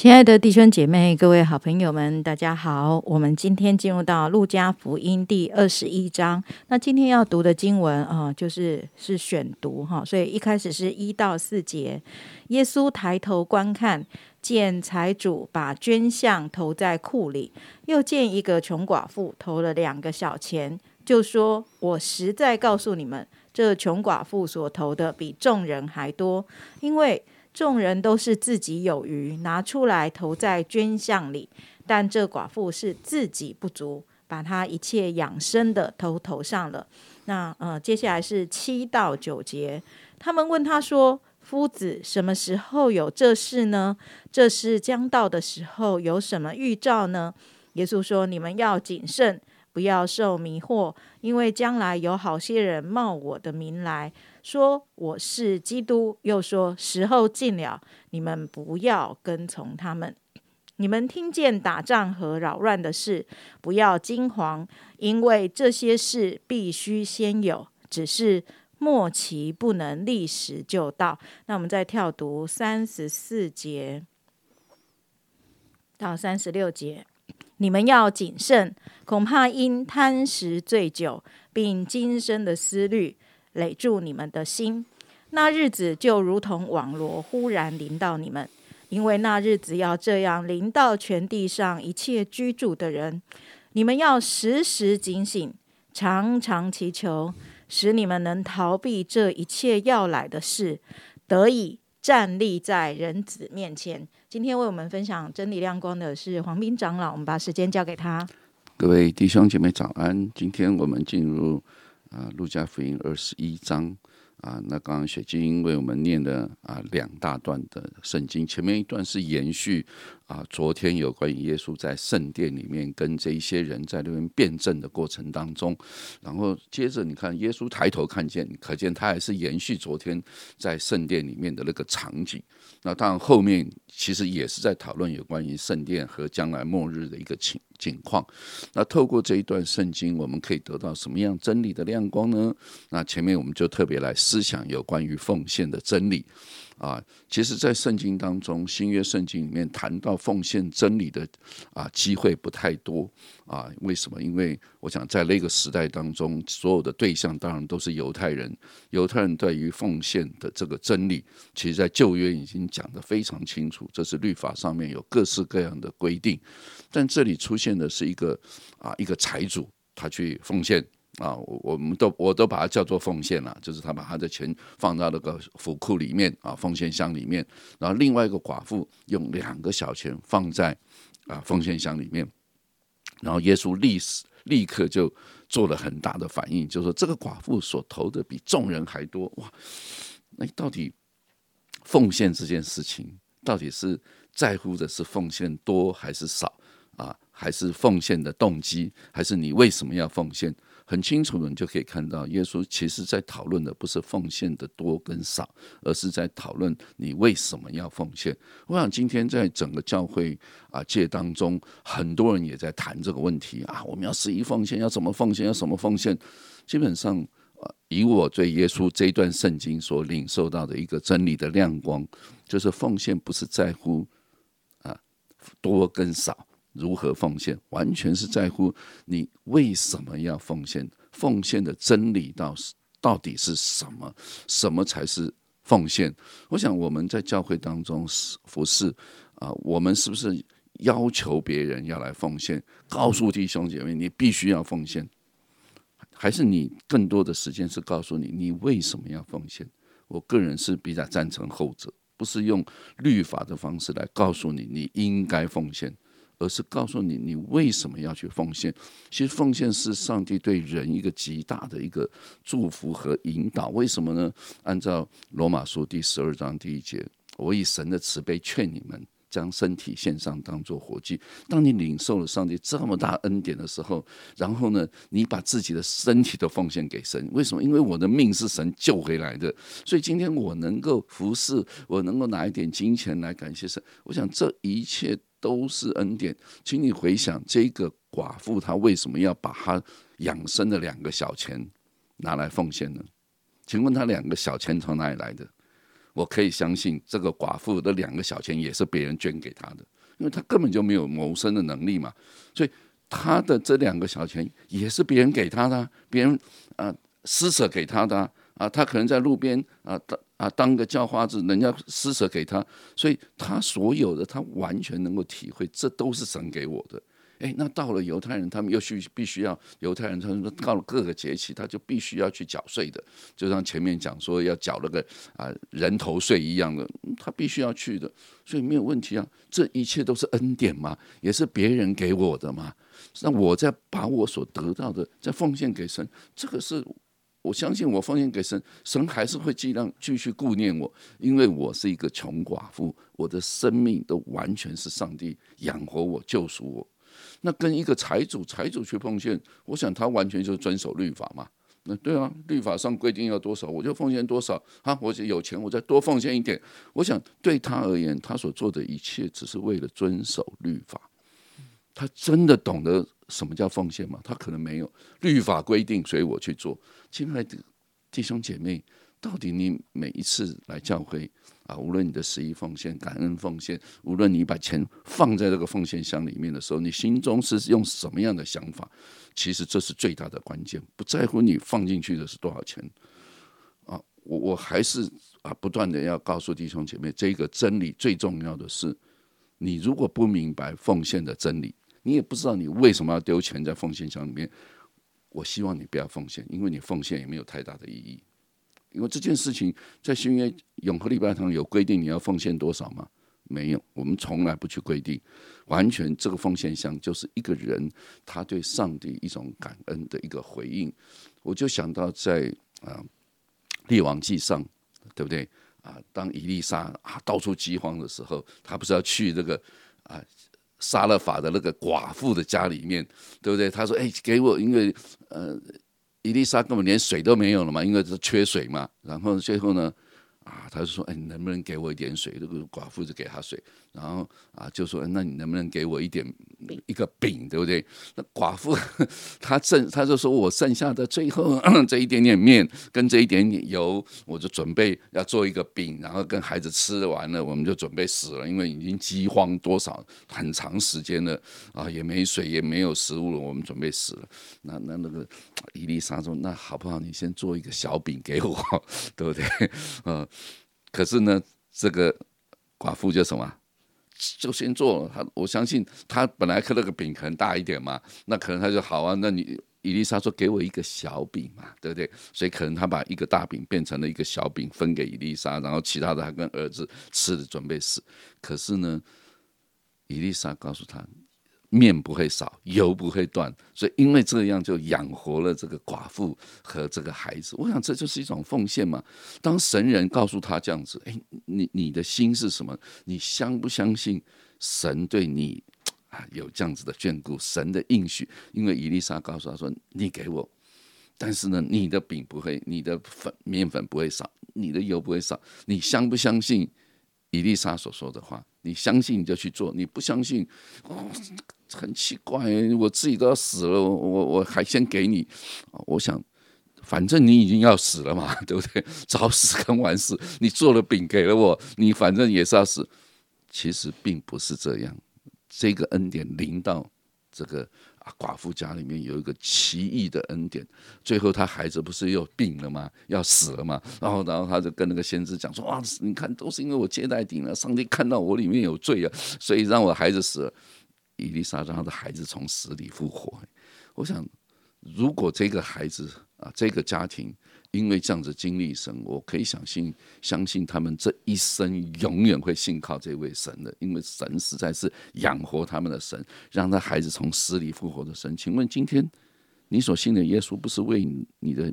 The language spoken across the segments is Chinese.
亲爱的弟兄姐妹、各位好朋友们，大家好！我们今天进入到路加福音第二十一章。那今天要读的经文啊，就是是选读哈，所以一开始是一到四节。耶稣抬头观看，见财主把捐项投在库里，又见一个穷寡妇投了两个小钱，就说：“我实在告诉你们，这穷寡妇所投的比众人还多，因为。”众人都是自己有余，拿出来投在捐项里，但这寡妇是自己不足，把她一切养生的都投上了。那呃，接下来是七到九节，他们问他说：“夫子，什么时候有这事呢？这事将到的时候，有什么预兆呢？”耶稣说：“你们要谨慎，不要受迷惑，因为将来有好些人冒我的名来。”说我是基督，又说时候近了，你们不要跟从他们。你们听见打仗和扰乱的事，不要惊慌，因为这些事必须先有，只是末期不能立时就到。那我们再跳读三十四节到三十六节，你们要谨慎，恐怕因贪食醉酒，并今生的思虑。累住你们的心，那日子就如同网罗忽然临到你们，因为那日子要这样临到全地上一切居住的人。你们要时时警醒，常常祈求，使你们能逃避这一切要来的事，得以站立在人子面前。今天为我们分享真理亮光的是黄斌长老，我们把时间交给他。各位弟兄姐妹早安，今天我们进入。啊，《路加福音》二十一章啊，那刚刚雪晶为我们念的啊两大段的圣经，前面一段是延续啊，昨天有关于耶稣在圣殿里面跟这一些人在那边辩证的过程当中，然后接着你看耶稣抬头看见，可见他还是延续昨天在圣殿里面的那个场景。那当然后面其实也是在讨论有关于圣殿和将来末日的一个情。景况，那透过这一段圣经，我们可以得到什么样真理的亮光呢？那前面我们就特别来思想有关于奉献的真理。啊，其实，在圣经当中，新约圣经里面谈到奉献真理的啊机会不太多啊。为什么？因为我想在那个时代当中，所有的对象当然都是犹太人。犹太人对于奉献的这个真理，其实在旧约已经讲得非常清楚，这是律法上面有各式各样的规定。但这里出现的是一个啊，一个财主，他去奉献。啊，我我们都我都把它叫做奉献了，就是他把他的钱放到那个府库里面啊，奉献箱里面。然后另外一个寡妇用两个小钱放在啊奉献箱里面。然后耶稣立立刻就做了很大的反应，就说这个寡妇所投的比众人还多哇！那到底奉献这件事情，到底是在乎的是奉献多还是少啊？还是奉献的动机？还是你为什么要奉献？很清楚的，你就可以看到，耶稣其实在讨论的不是奉献的多跟少，而是在讨论你为什么要奉献。我想今天在整个教会啊界当中，很多人也在谈这个问题啊，我们要十一奉献，要怎么奉献，要什么奉献？基本上，以我对耶稣这一段圣经所领受到的一个真理的亮光，就是奉献不是在乎啊多跟少。如何奉献，完全是在乎你为什么要奉献。奉献的真理到到底是什么？什么才是奉献？我想我们在教会当中服侍啊，我们是不是要求别人要来奉献？告诉弟兄姐妹，你必须要奉献，还是你更多的时间是告诉你你为什么要奉献？我个人是比较赞成后者，不是用律法的方式来告诉你你应该奉献。而是告诉你，你为什么要去奉献？其实奉献是上帝对人一个极大的一个祝福和引导。为什么呢？按照罗马书第十二章第一节，我以神的慈悲劝你们，将身体献上，当做活祭。当你领受了上帝这么大恩典的时候，然后呢，你把自己的身体都奉献给神。为什么？因为我的命是神救回来的，所以今天我能够服侍，我能够拿一点金钱来感谢神。我想这一切。都是恩典，请你回想这个寡妇，她为什么要把她养生的两个小钱拿来奉献呢？请问她两个小钱从哪里来的？我可以相信这个寡妇的两个小钱也是别人捐给她的，因为她根本就没有谋生的能力嘛，所以她的这两个小钱也是别人给她的，别人啊施舍给她的啊，她可能在路边啊啊当个叫花子，人家施舍给他，所以他所有的他完全能够体会，这都是神给我的。哎，那到了犹太人，他们又需必须要犹太人，他们到了各个节气，他就必须要去缴税的，就像前面讲说要缴那个啊人头税一样的，他必须要去的，所以没有问题啊。这一切都是恩典嘛，也是别人给我的嘛。那我在把我所得到的再奉献给神，这个是我相信我奉献给神，神还是会尽量继续顾念我，因为我是一个穷寡妇，我的生命都完全是上帝养活我、救赎我。那跟一个财主，财主去奉献，我想他完全就遵守律法嘛。那对啊，律法上规定要多少，我就奉献多少啊。我有钱，我再多奉献一点。我想对他而言，他所做的一切只是为了遵守律法。他真的懂得什么叫奉献吗？他可能没有。律法规定，所以我去做。亲爱的弟兄姐妹，到底你每一次来教会？啊，无论你的十一奉献、感恩奉献，无论你把钱放在这个奉献箱里面的时候，你心中是用什么样的想法？其实这是最大的关键，不在乎你放进去的是多少钱。啊，我我还是啊，不断的要告诉弟兄姐妹，这个真理最重要的是，你如果不明白奉献的真理，你也不知道你为什么要丢钱在奉献箱里面。我希望你不要奉献，因为你奉献也没有太大的意义。因为这件事情在新约永和礼拜堂有规定你要奉献多少吗？没有，我们从来不去规定。完全这个奉献箱就是一个人他对上帝一种感恩的一个回应。我就想到在啊列王记上，对不对啊？当伊丽莎啊到处饥荒的时候，他不是要去这个啊杀了法的那个寡妇的家里面，对不对？他说：“哎，给我，因为呃。”伊丽莎根本连水都没有了嘛，因为是缺水嘛。然后最后呢，啊，他就说：“哎，能不能给我一点水？”这个寡妇就给他水。然后啊，就说：“那你能不能给我一点一个饼，对不对？”那寡妇 她剩，她就说：“我剩下的最后 这一点点面跟这一点点油，我就准备要做一个饼，然后跟孩子吃完了，我们就准备死了，因为已经饥荒多少很长时间了啊，也没水也没有食物了，我们准备死了。那那那个伊丽莎说：那好不好？你先做一个小饼给我，对不对？嗯，可是呢，这个寡妇就什么？”就先做了，他我相信他本来刻那个饼可能大一点嘛，那可能他就好啊。那你伊丽莎说给我一个小饼嘛，对不对？所以可能他把一个大饼变成了一个小饼分给伊丽莎，然后其他的他跟儿子吃的准备死。可是呢，伊丽莎告诉他。面不会少，油不会断，所以因为这样就养活了这个寡妇和这个孩子。我想这就是一种奉献嘛。当神人告诉他这样子，哎，你你的心是什么？你相不相信神对你啊有这样子的眷顾？神的应许，因为伊丽莎告诉他说：“你给我，但是呢，你的饼不会，你的粉面粉不会少，你的油不会少。你相不相信伊丽莎所说的话？你相信你就去做，你不相信哦。”很奇怪，我自己都要死了，我我还先给你，我想，反正你已经要死了嘛，对不对？早死跟晚死，你做了饼给了我，你反正也是要死。其实并不是这样，这个恩典临到这个啊寡妇家里面有一个奇异的恩典。最后他孩子不是又病了吗？要死了吗？然后然后他就跟那个先知讲说：哇，你看都是因为我接待顶了，上帝看到我里面有罪啊，所以让我孩子死了。伊丽莎让他的孩子从死里复活。我想，如果这个孩子啊，这个家庭因为这样子经历神，我可以相信，相信他们这一生永远会信靠这位神的，因为神实在是养活他们的神，让他孩子从死里复活的神。请问今天？你所信的耶稣不是为你的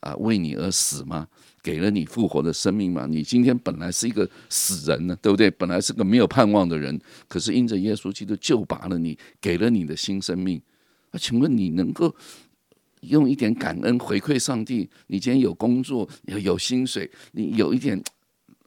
啊为你而死吗？给了你复活的生命吗？你今天本来是一个死人呢，对不对？本来是个没有盼望的人，可是因着耶稣基督救拔了你，给了你的新生命。请问你能够用一点感恩回馈上帝？你今天有工作，有有薪水，你有一点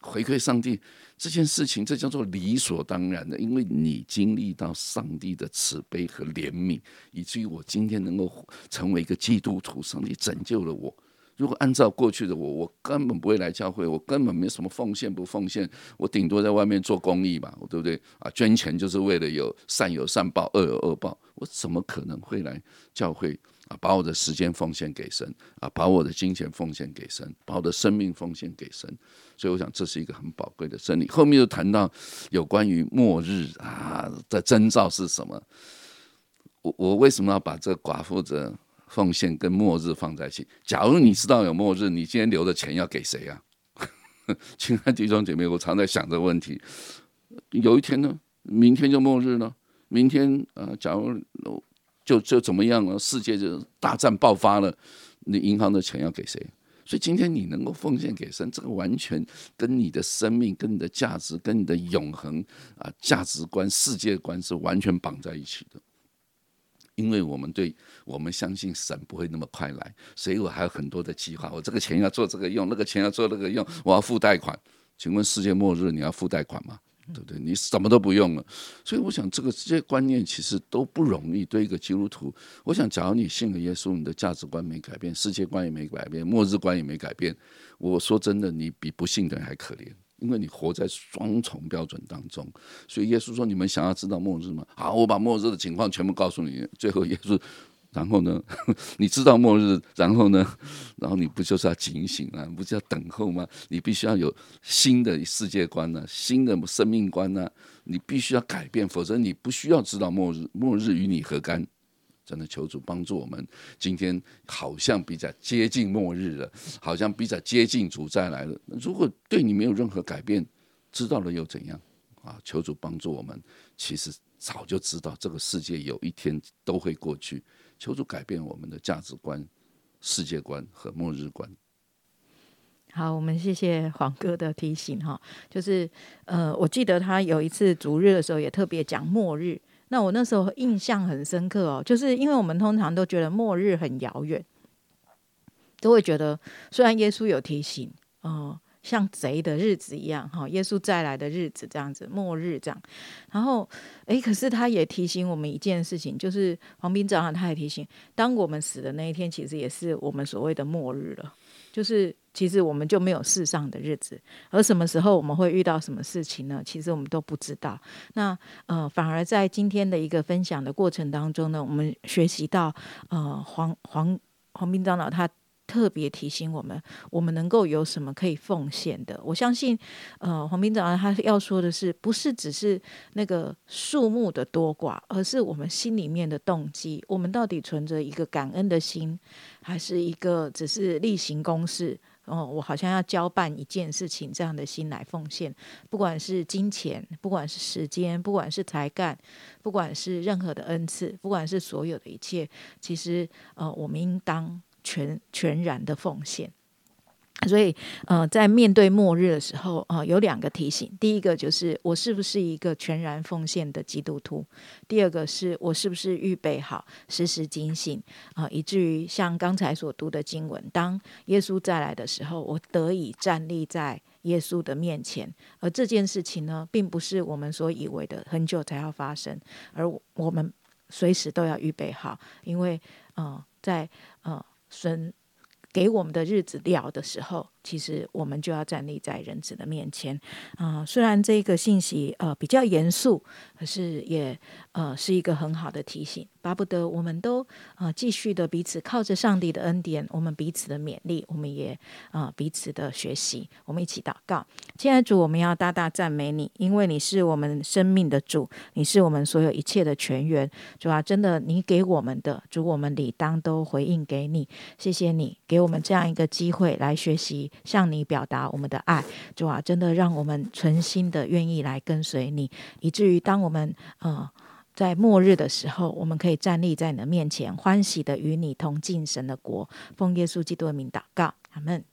回馈上帝？这件事情，这叫做理所当然的，因为你经历到上帝的慈悲和怜悯，以至于我今天能够成为一个基督徒，上帝拯救了我，如果按照过去的我，我根本不会来教会，我根本没什么奉献不奉献，我顶多在外面做公益吧，对不对？啊，捐钱就是为了有善有善报，恶有恶报，我怎么可能会来教会啊？把我的时间奉献给神啊，把我的金钱奉献给神，把我的生命奉献给神。所以我想这是一个很宝贵的真理。后面又谈到有关于末日啊的征兆是什么？我我为什么要把这寡妇的？奉献跟末日放在一起。假如你知道有末日，你今天留的钱要给谁呀？亲爱的弟兄姐妹，我常在想这个问题。有一天呢，明天就末日了。明天呃，假如就就怎么样了？世界就大战爆发了，你银行的钱要给谁？所以今天你能够奉献给神，这个完全跟你的生命、跟你的价值、跟你的永恒啊价值观、世界观是完全绑在一起的。因为我们对我们相信神不会那么快来，所以我还有很多的计划。我这个钱要做这个用，那个钱要做那个用，我要付贷款。请问世界末日你要付贷款吗？对不对？你什么都不用了。所以我想这个这些观念其实都不容易。对一个基督徒，我想，假如你信了耶稣，你的价值观没改变，世界观也没改变，末日观也没改变，我说真的，你比不信的人还可怜。因为你活在双重标准当中，所以耶稣说：“你们想要知道末日吗？好，我把末日的情况全部告诉你。”最后耶稣，然后呢？你知道末日，然后呢？然后你不就是要警醒啊？不是要等候吗？你必须要有新的世界观呢，新的生命观呢？你必须要改变，否则你不需要知道末日。末日与你何干？真的求主帮助我们，今天好像比较接近末日了，好像比较接近主再来了。如果对你没有任何改变，知道了又怎样？啊，求主帮助我们。其实早就知道这个世界有一天都会过去，求主改变我们的价值观、世界观和末日观。好，我们谢谢黄哥的提醒哈，就是呃，我记得他有一次逐日的时候也特别讲末日。那我那时候印象很深刻哦，就是因为我们通常都觉得末日很遥远，都会觉得虽然耶稣有提醒，哦，像贼的日子一样，哈，耶稣再来的日子这样子，末日这样，然后，诶，可是他也提醒我们一件事情，就是黄斌长他也提醒，当我们死的那一天，其实也是我们所谓的末日了。就是其实我们就没有世上的日子，而什么时候我们会遇到什么事情呢？其实我们都不知道。那呃，反而在今天的一个分享的过程当中呢，我们学习到呃黄黄黄斌长老他。特别提醒我们，我们能够有什么可以奉献的？我相信，呃，黄斌长他要说的是，不是只是那个数目的多寡，而是我们心里面的动机。我们到底存着一个感恩的心，还是一个只是例行公事？哦，我好像要交办一件事情这样的心来奉献，不管是金钱，不管是时间，不管是才干，不管是任何的恩赐，不管是所有的一切，其实呃，我们应当。全全然的奉献，所以呃，在面对末日的时候啊，有两个提醒：第一个就是我是不是一个全然奉献的基督徒；第二个是我是不是预备好时时警醒啊，以至于像刚才所读的经文，当耶稣再来的时候，我得以站立在耶稣的面前。而这件事情呢，并不是我们所以为的很久才要发生，而我们随时都要预备好，因为呃，在呃。神给我们的日子了的时候。其实我们就要站立在人子的面前啊！虽然这个信息呃比较严肃，可是也呃是一个很好的提醒。巴不得我们都呃继续的彼此靠着上帝的恩典，我们彼此的勉励，我们也啊彼此的学习。我们一起祷告，亲爱的主，我们要大大赞美你，因为你是我们生命的主，你是我们所有一切的泉源。主啊，真的，你给我们的主，我们理当都回应给你。谢谢你给我们这样一个机会来学习。向你表达我们的爱，主啊，真的让我们存心的愿意来跟随你，以至于当我们呃在末日的时候，我们可以站立在你的面前，欢喜的与你同进神的国。奉耶稣基督的名祷告，阿门。